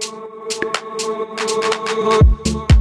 Thank you.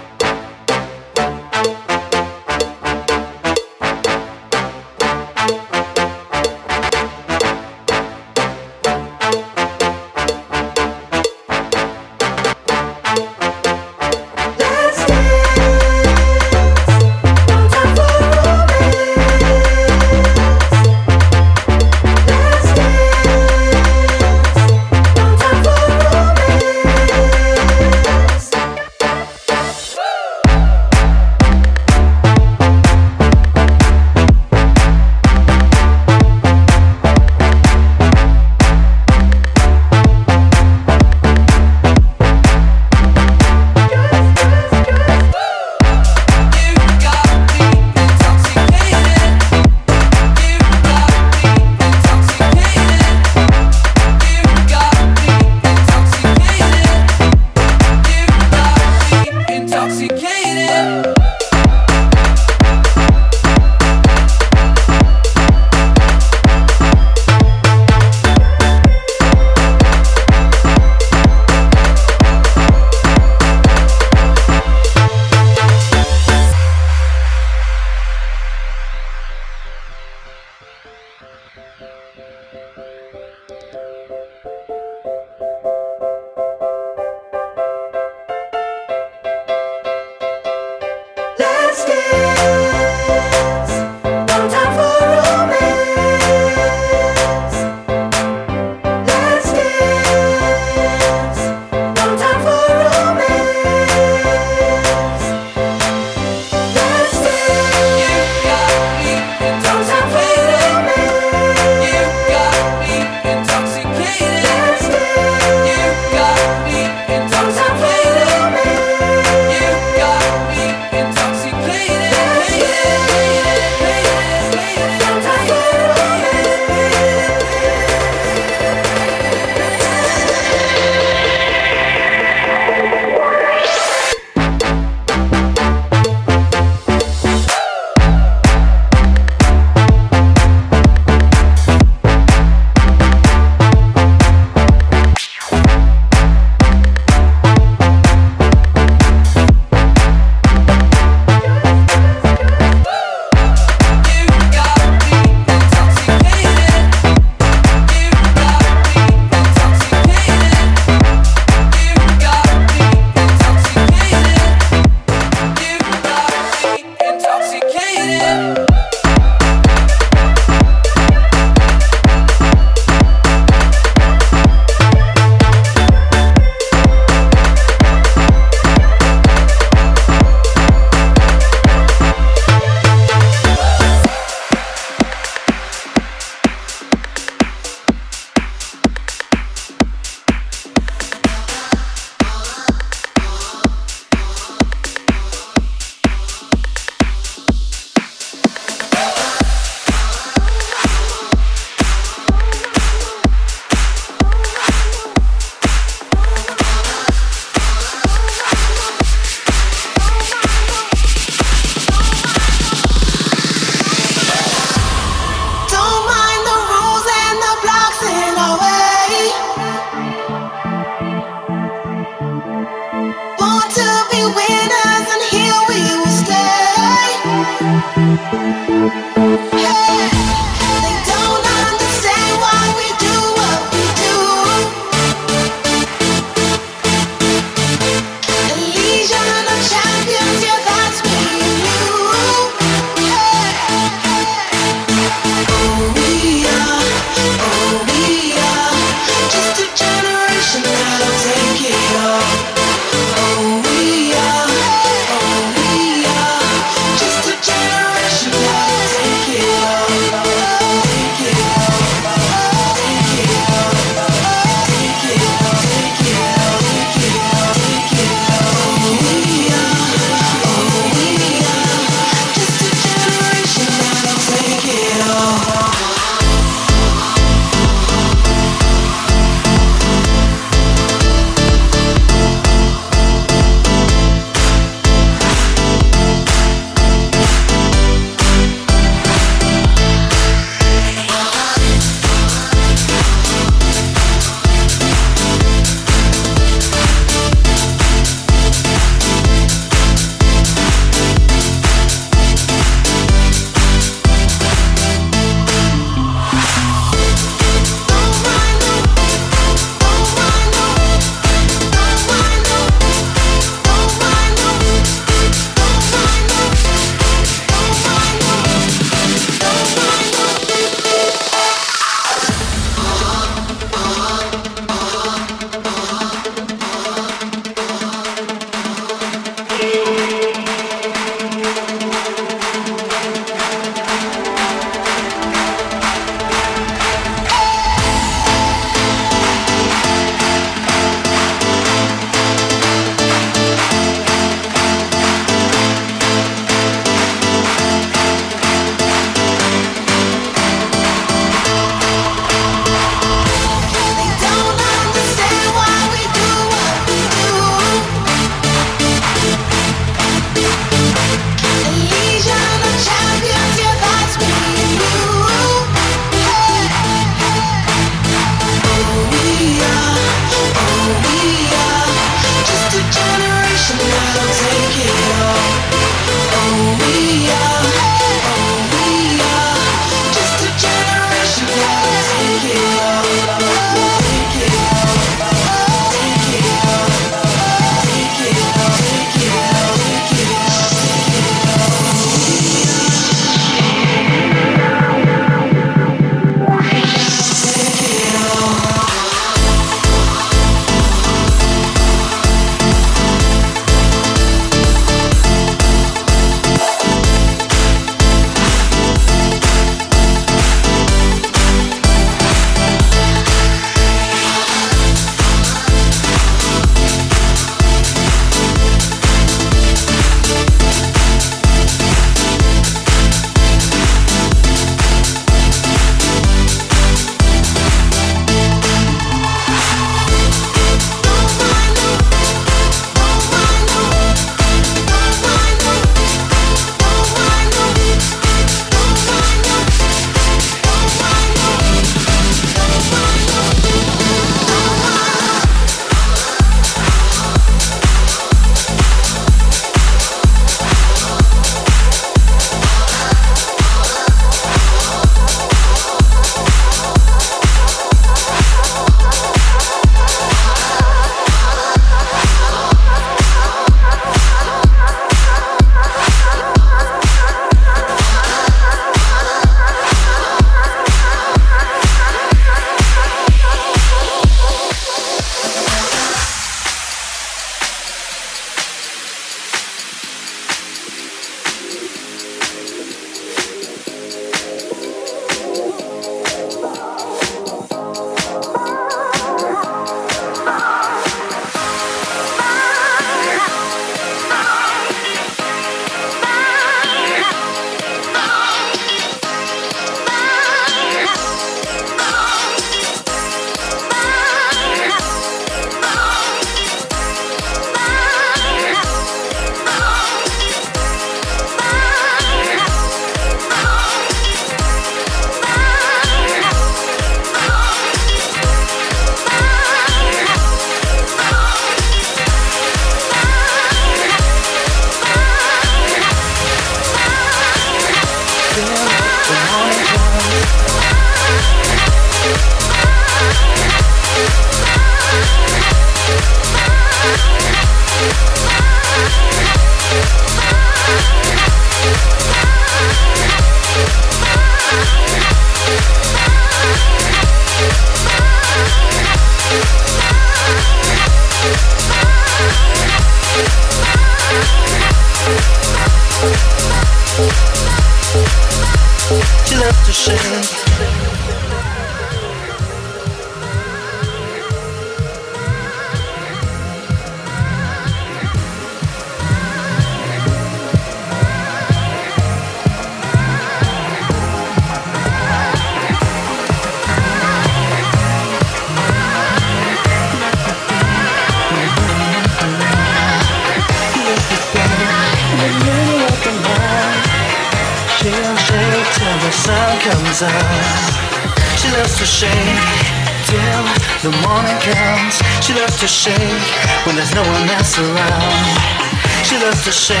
to shake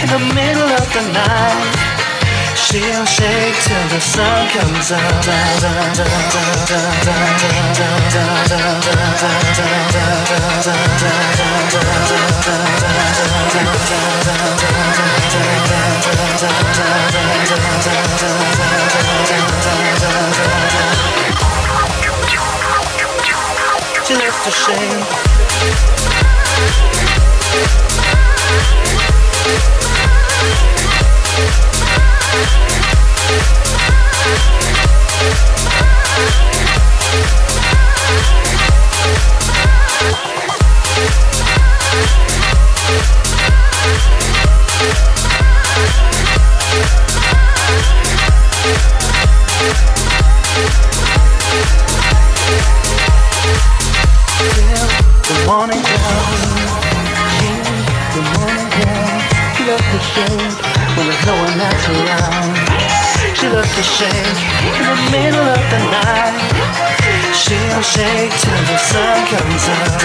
in the middle of the night. She'll shake till the sun comes up. She loves to shake. shake in the middle of the night. She'll shake till the sun comes up.